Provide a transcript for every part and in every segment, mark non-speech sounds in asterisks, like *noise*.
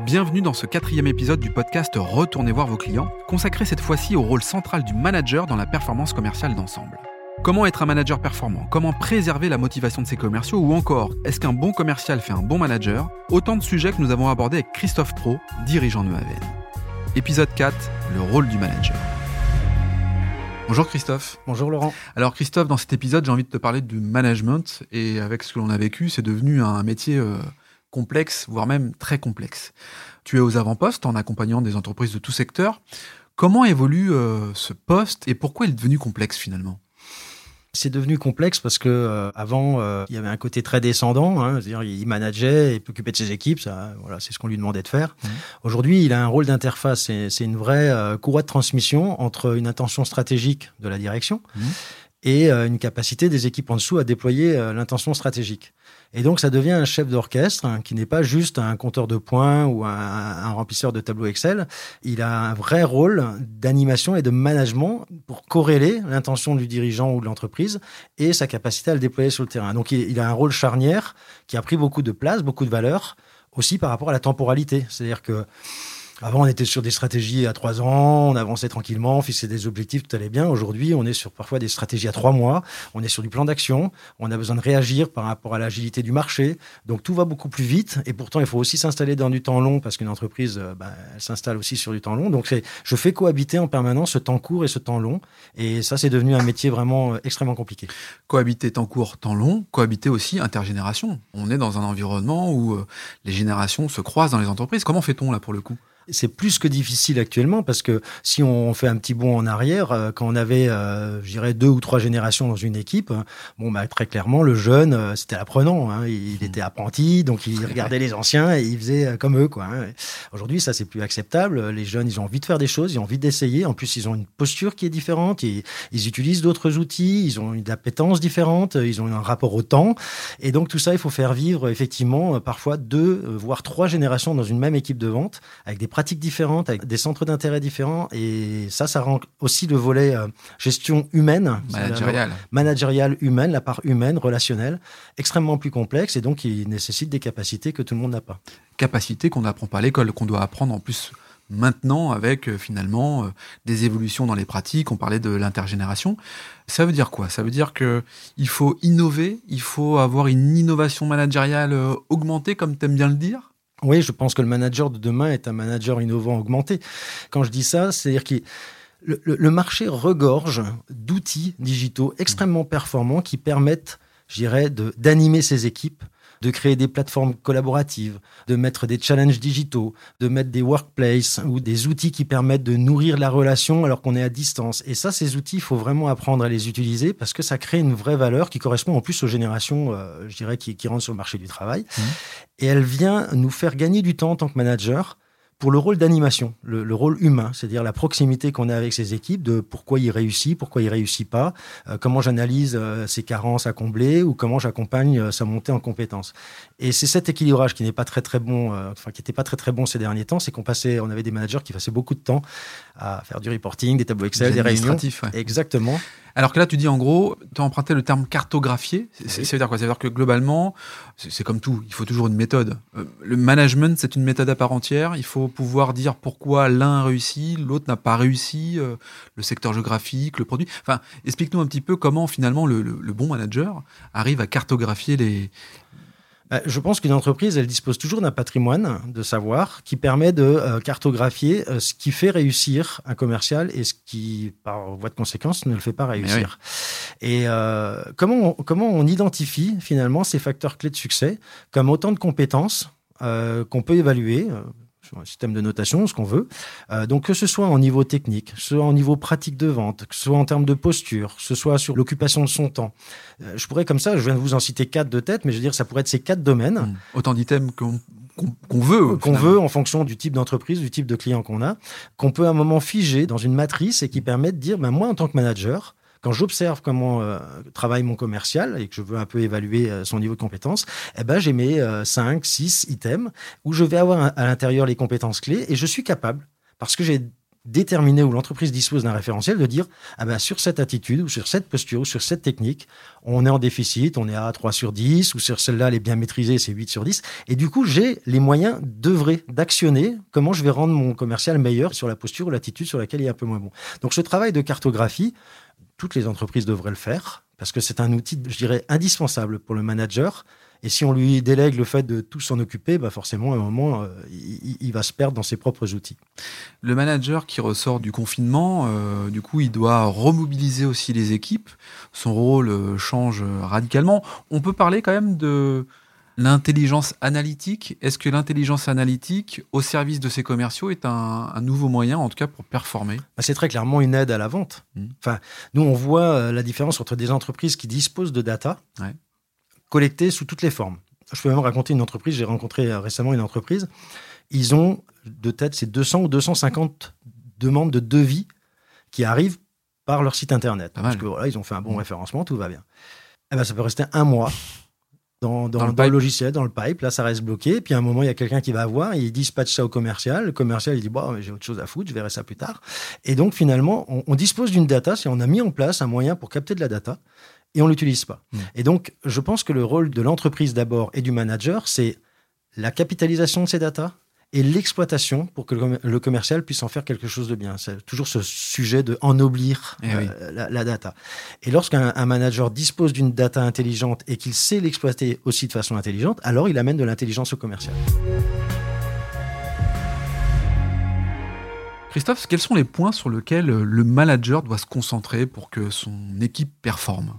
Bienvenue dans ce quatrième épisode du podcast Retournez voir vos clients, consacré cette fois-ci au rôle central du manager dans la performance commerciale d'ensemble. Comment être un manager performant? Comment préserver la motivation de ses commerciaux? Ou encore, est-ce qu'un bon commercial fait un bon manager? Autant de sujets que nous avons abordés avec Christophe Pro, dirigeant de Haven. Épisode 4, le rôle du manager. Bonjour Christophe. Bonjour Laurent. Alors Christophe, dans cet épisode, j'ai envie de te parler du management et avec ce que l'on a vécu, c'est devenu un métier euh, complexe, voire même très complexe. Tu es aux avant-postes en accompagnant des entreprises de tout secteur. Comment évolue euh, ce poste et pourquoi il est devenu complexe finalement? C'est devenu complexe parce que euh, avant euh, il y avait un côté très descendant, hein, c'est-à-dire il manageait et s'occupait de ses équipes, ça, voilà, c'est ce qu'on lui demandait de faire. Mmh. Aujourd'hui, il a un rôle d'interface, c'est une vraie courroie de transmission entre une intention stratégique de la direction mmh. Et une capacité des équipes en dessous à déployer l'intention stratégique. Et donc, ça devient un chef d'orchestre hein, qui n'est pas juste un compteur de points ou un, remplisseur de tableau Excel. Il a un vrai rôle d'animation et de management pour corréler l'intention du dirigeant ou de l'entreprise et sa capacité à le déployer sur le terrain. Donc, il, il a un rôle charnière qui a pris beaucoup de place, beaucoup de valeur, aussi par rapport à la temporalité. C'est-à-dire que avant, on était sur des stratégies à trois ans, on avançait tranquillement, on fixait des objectifs, tout allait bien. Aujourd'hui, on est sur parfois des stratégies à trois mois, on est sur du plan d'action, on a besoin de réagir par rapport à l'agilité du marché. Donc tout va beaucoup plus vite et pourtant, il faut aussi s'installer dans du temps long parce qu'une entreprise, euh, bah, elle s'installe aussi sur du temps long. Donc je fais cohabiter en permanence ce temps court et ce temps long. Et ça, c'est devenu un métier vraiment euh, extrêmement compliqué. Cohabiter temps court, temps long, cohabiter aussi intergénération. On est dans un environnement où euh, les générations se croisent dans les entreprises. Comment fait-on là pour le coup? C'est plus que difficile actuellement parce que si on fait un petit bond en arrière, euh, quand on avait, euh, je dirais, deux ou trois générations dans une équipe, bon, bah, très clairement, le jeune, euh, c'était l'apprenant. Hein. il, mmh. était apprenti, donc il regardait les anciens et il faisait comme eux. Quoi, hein. Aujourd'hui, ça, c'est plus acceptable. Les jeunes, ils ont envie de faire des choses, ils ont envie d'essayer. En plus, ils ont une posture qui est différente. Ils, ils utilisent d'autres outils, ils ont une appétence différente, ils ont un rapport au temps. Et donc, tout ça, il faut faire vivre, effectivement, parfois deux, voire trois générations dans une même équipe de vente avec des pratiques différentes, avec des centres d'intérêt différents. Et ça, ça rend aussi le volet euh, gestion humaine, managériale. managériale humaine, la part humaine, relationnelle, extrêmement plus complexe et donc il nécessite des capacités que tout le monde n'a pas. Capacités qu'on n'apprend pas à l'école, qu'on doit apprendre en plus maintenant avec euh, finalement euh, des évolutions dans les pratiques. On parlait de l'intergénération. Ça veut dire quoi? Ça veut dire que il faut innover, il faut avoir une innovation managériale augmentée, comme tu aimes bien le dire? Oui, je pense que le manager de demain est un manager innovant augmenté. Quand je dis ça, c'est-à-dire que le, le, marché regorge d'outils digitaux extrêmement performants qui permettent, je dirais, d'animer ses équipes de créer des plateformes collaboratives, de mettre des challenges digitaux, de mettre des workplaces ou des outils qui permettent de nourrir la relation alors qu'on est à distance. Et ça, ces outils, il faut vraiment apprendre à les utiliser parce que ça crée une vraie valeur qui correspond en plus aux générations, euh, je dirais, qui, qui, rentrent sur le marché du travail. Mmh. Et elle vient nous faire gagner du temps en tant que manager pour le rôle d'animation, le, rôle humain, c'est-à-dire la proximité qu'on a avec ses équipes, de pourquoi il réussit, pourquoi il réussit pas, euh, comment j'analyse euh, ses carences à combler ou comment j'accompagne euh, sa montée en compétences. Et c'est cet équilibrage qui n'est pas très très bon, enfin qui n'était pas très très bon ces derniers temps, c'est qu'on passait, on avait des managers qui passaient beaucoup de temps à faire du reporting, des tableaux Excel, des réunions. Exactement. Alors que là, tu dis en gros, tu as emprunté le terme cartographier. Ça veut dire quoi? Ça veut dire que globalement, c'est comme tout, il faut toujours une méthode. Euh, le management, c'est une méthode à part entière. Il faut pouvoir dire pourquoi l'un a réussi, l'autre n'a pas réussi, euh, le secteur géographique, le produit. Enfin, explique-nous un petit peu comment finalement le bon manager arrive à cartographier les, euh, je pense qu'une entreprise, elle dispose toujours d'un patrimoine de savoir qui permet de euh, cartographier euh, ce qui fait réussir un commercial et ce qui, par voie de conséquence, ne le fait pas réussir. Et comment, on, comment on identifie finalement ces facteurs clés de succès comme autant de compétences qu'on peut évaluer un système de notation, ce qu'on veut. Euh, donc que ce soit en niveau technique, que ce soit en niveau pratique de vente, que ce soit en termes de posture, que ce soit sur l'occupation de son temps. Euh, je pourrais comme ça, je viens de vous en citer quatre de tête, mais je veux dire, ça pourrait être ces quatre domaines. Mmh. Autant d'items qu'on veut. Qu'on veut en fonction du type d'entreprise, du type de client qu'on a, qu'on peut à un moment figer dans une matrice et qui permet de dire, ben moi en tant que manager, quand j'observe comment euh, travaille mon commercial et que je veux un peu évaluer euh, son niveau de compétence, eh ben, j'ai mes 5, euh, 6 items où je vais avoir à l'intérieur les compétences clés et je suis capable, parce que j'ai déterminer où l'entreprise dispose d'un référentiel, de dire ah ben, sur cette attitude ou sur cette posture ou sur cette technique, on est en déficit, on est à 3 sur 10, ou sur celle-là, elle est bien maîtrisée, c'est 8 sur 10. Et du coup, j'ai les moyens d'œuvrer, d'actionner comment je vais rendre mon commercial meilleur sur la posture ou l'attitude sur laquelle il est un peu moins bon. Donc ce travail de cartographie, toutes les entreprises devraient le faire, parce que c'est un outil, je dirais, indispensable pour le manager et si on lui délègue le fait de tout s'en occuper, bah forcément, à un moment, euh, il, va se perdre dans ses propres outils. Le manager qui ressort du confinement, euh, du coup, il doit remobiliser aussi les équipes. Son rôle euh, change radicalement. On peut parler quand même de l'intelligence analytique. Est-ce que l'intelligence analytique au service de ces commerciaux est un, nouveau moyen, en tout cas, pour performer? Bah, C'est très clairement une aide à la vente. Mmh. Enfin, nous, on voit la différence entre des entreprises qui disposent de data. Ouais collectés sous toutes les formes. Je peux même raconter une entreprise, j'ai rencontré euh, récemment une entreprise, ils ont de tête ces 200 ou 250 demandes de devis qui arrivent par leur site internet. Parce que voilà, ils ont fait un bon mmh. référencement, tout va bien. Eh ben, ça peut rester un mois dans, le, logiciel, dans le pipe. Là, ça reste bloqué. Puis à un moment, il y a quelqu'un qui va voir, il dispatche ça au commercial. Le commercial, il dit bon, j'ai autre chose à foutre, je verrai ça plus tard. Et donc, finalement, on, on dispose d'une data, si on a mis en place un moyen pour capter de la data et on l'utilise pas. Mm. Et donc, je pense que le rôle de l'entreprise d'abord et du manager, c'est la capitalisation de ces datas et l'exploitation pour que le commercial puisse en faire quelque chose de bien. C'est toujours ce sujet de ennoblir eh euh, la, data. Et lorsqu'un manager dispose d'une data intelligente et qu'il sait l'exploiter aussi de façon intelligente, alors il amène de l'intelligence au commercial. Christophe, quels sont les points sur lesquels le manager doit se concentrer pour que son équipe performe?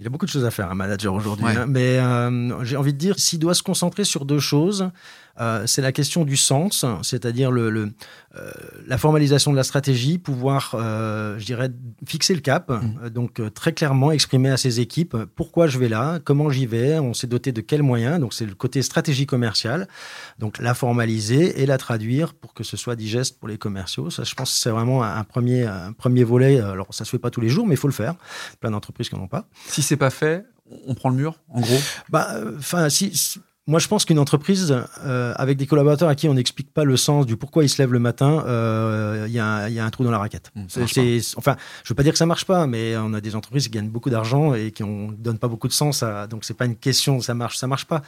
Il y a beaucoup de choses à faire, un manager aujourd'hui. Hein. mais euh, j'ai envie de dire, s'il doit se concentrer sur deux choses, euh, c'est la question du sens, c'est-à-dire le, le euh, la formalisation de la stratégie, pouvoir, euh, je dirais, fixer le cap, mmh. donc très clairement exprimer à ses équipes pourquoi je vais là, comment j'y vais, on s'est doté de quels moyens, donc c'est le côté stratégie commerciale, donc la formaliser et la traduire pour que ce soit digeste pour les commerciaux. Ça, je pense que c'est vraiment un premier, un premier volet. Alors, ça se fait pas tous les jours, mais il faut le faire. Plein d'entreprises qui n'en ont pas. Si c'est pas fait, on prend le mur, en gros? Bah, enfin, si moi, je pense qu'une entreprise euh, avec des collaborateurs à qui on n'explique pas le sens du pourquoi ils se lèvent le matin, il euh, y, y, a un trou dans la raquette. Mmh, enfin, je veux pas dire que ça marche pas, mais on a des entreprises qui gagnent beaucoup d'argent et qui ne donnent pas beaucoup de sens. À, donc, c'est pas une question ça marche, ça marche pas.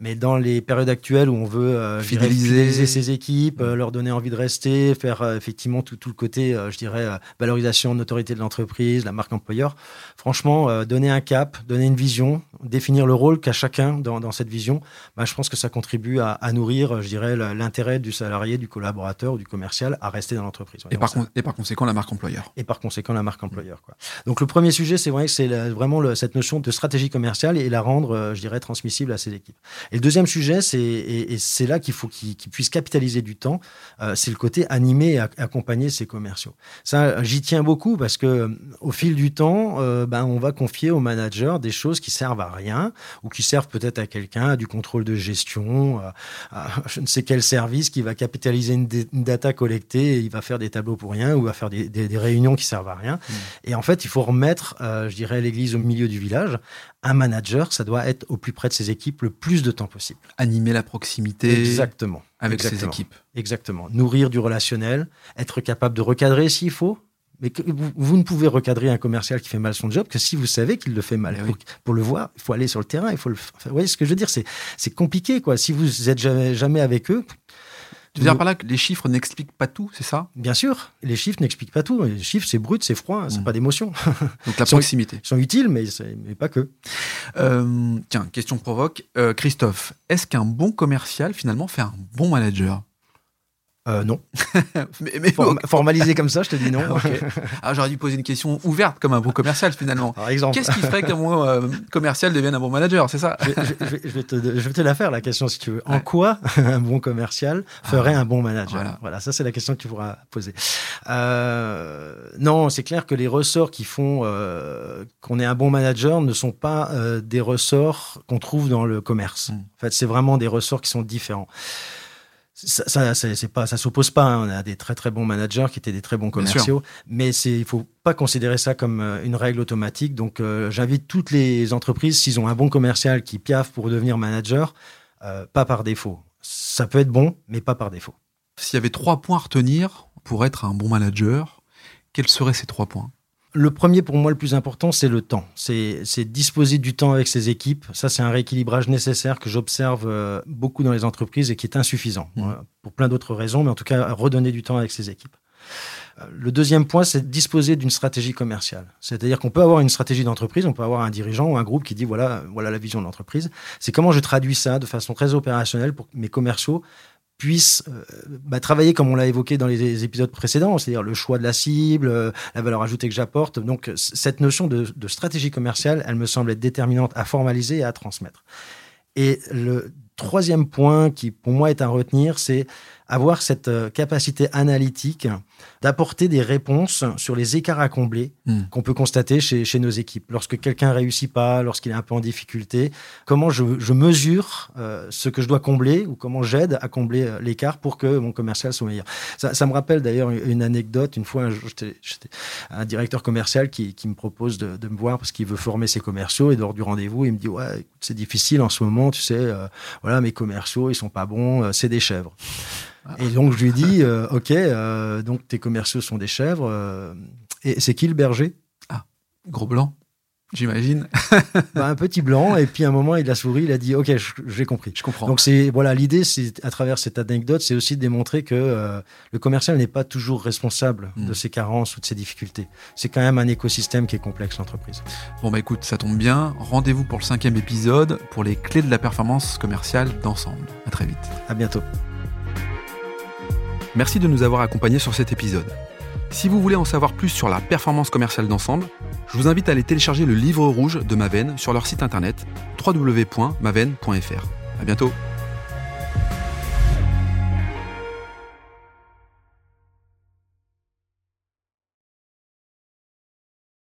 Mais dans les périodes actuelles où on veut euh, fidéliser. ses équipes, euh, leur donner envie de rester, faire euh, effectivement tout, tout, le côté, je dirais, valorisation de l'autorité de l'entreprise, la marque employeur, franchement, donner un cap, donner une vision, définir le rôle qu'a chacun dans, dans, cette vision, bah, je pense que ça contribue à, à nourrir, je dirais, l'intérêt du salarié, du collaborateur ou du commercial à rester dans l'entreprise. Et, par et par conséquent, la marque employeur. Et par conséquent, la marque employeur. Quoi. Donc le premier sujet, c'est vrai que c'est vraiment le, cette notion de stratégie commerciale et la rendre, je dirais, transmissible à ses équipes. Et le deuxième sujet, c'est et, c'est là qu'il faut qu'ils puissent capitaliser du temps, euh, c'est le côté animer et accompagner ces commerciaux. Ça, j'y tiens beaucoup parce que euh, au fil du temps, euh, ben, on va confier au manager des choses qui servent à rien ou qui servent peut-être à quelqu'un, du contrôle de gestion, à, *laughs* je ne sais quel service qui va capitaliser une, data collectée et il va faire des tableaux pour rien ou va faire des, des, réunions qui servent à rien. Mmh. Et en fait, il faut remettre, je dirais, l'église au milieu du village un manager, ça doit être au plus près de ses équipes le plus de temps possible. Animer la proximité. Exactement. Avec ses équipes. Exactement. Nourrir du relationnel, être capable de recadrer s'il faut. Mais vous, ne pouvez recadrer un commercial qui fait mal son job que si vous savez qu'il le fait mal. Eh pour, le voir, il faut aller sur le terrain. Il faut le. vous voyez ce que je veux dire C'est compliqué, quoi. Si vous êtes jamais, jamais avec eux, tu veux dire par là que les chiffres n'expliquent pas tout, c'est ça? Bien sûr, les chiffres n'expliquent pas tout. Les chiffres, c'est brut, c'est froid, c'est mmh. pas d'émotion. *laughs* Donc la proximité. Ils sont, utiles, mais, mais pas que. Euh, tiens, question provoque. Euh, Christophe, est-ce qu'un bon commercial, finalement, fait un bon manager? Euh, non. *laughs* mais, Formalisé comme ça, je te dis non. *laughs* *laughs* ah, J'aurais dû poser une question ouverte comme un bon commercial finalement. Par exemple. Qu'est-ce qui ferait qu'un bon euh, commercial devienne un bon manager C'est ça? Je, vais te, je, vais te, la faire la question si tu veux. En quoi un bon commercial ferait ah, un bon manager? Voilà. ça c'est la question que tu pourras poser. Euh, non, c'est clair que les ressorts qui font euh, qu'on est un bon manager ne sont pas euh, des ressorts qu'on trouve dans le commerce. Hmm. En fait, c'est vraiment des ressorts qui sont différents ça, ça c'est pas, ça s'oppose pas. Hein. On a des très très bons managers qui étaient des très bons commerciaux, mais c'est, il faut pas considérer ça comme euh, une règle automatique. Donc, euh, j'invite toutes les entreprises, s'ils ont un bon commercial qui piaffe pour devenir manager, euh, pas par défaut. Ça peut être bon, mais pas par défaut. S'il y avait trois points à retenir pour être un bon manager, quels seraient ces trois points? Le premier, pour moi, le plus important, c'est le temps. C'est disposer du temps avec ses équipes. Ça, c'est un rééquilibrage nécessaire que j'observe euh, beaucoup dans les entreprises et qui est insuffisant. Mmh. Pour plein d'autres raisons, mais en tout cas, redonner du temps avec ses équipes. Euh, le deuxième point, c'est disposer d'une stratégie commerciale. C'est-à-dire qu'on peut avoir une stratégie d'entreprise, on peut avoir un dirigeant ou un groupe qui dit voilà, voilà la vision de l'entreprise. C'est comment je traduis ça de façon très opérationnelle pour que mes commerciaux puissent euh, bah, travailler comme on l'a évoqué dans les, épisodes précédents, c'est-à-dire le choix de la cible, euh, la valeur ajoutée que j'apporte. Donc cette notion de, de, stratégie commerciale, elle me semble être déterminante à formaliser et à transmettre. Et le troisième point qui pour moi est à retenir, c'est avoir cette euh, capacité analytique d'apporter des réponses sur les écarts à combler hmm. qu'on peut constater chez, chez, nos équipes. Lorsque quelqu'un réussit pas, lorsqu'il est un peu en difficulté, comment je, je mesure euh, ce que je dois combler ou comment j'aide à combler euh, l'écart pour que mon commercial soit meilleur. Ça, ça me rappelle d'ailleurs une anecdote. Une fois, j'étais un directeur commercial qui, qui me propose de, de, me voir parce qu'il veut former ses commerciaux et lors du rendez-vous, il me dit ouais, c'est difficile en ce moment, tu sais, voilà, mes commerciaux, ils sont pas bons, c'est des chèvres. Et donc je lui dis, euh, ok, euh, donc tes commerciaux sont des chèvres. Euh, et c'est qui le berger? Ah, gros blanc, j'imagine. *laughs* bah, un petit blanc. Et puis à un moment, il a souri, il a dit, ok, j'ai compris. Je comprends. Donc c'est voilà, l'idée, c'est à travers cette anecdote, c'est aussi de démontrer que le commercial n'est pas toujours responsable hmm. de ses carences ou de ses difficultés. C'est quand même un écosystème qui est complexe l'entreprise. Bon bah écoute, ça tombe bien. Rendez-vous pour le cinquième épisode pour les clés de la performance commerciale d'ensemble. À très vite. À bientôt. Merci de nous avoir accompagnés sur cet épisode. Si vous voulez en savoir plus sur la performance commerciale d'ensemble, je vous invite à aller télécharger le livre rouge de Maven sur leur site internet www.maven.fr. À bientôt.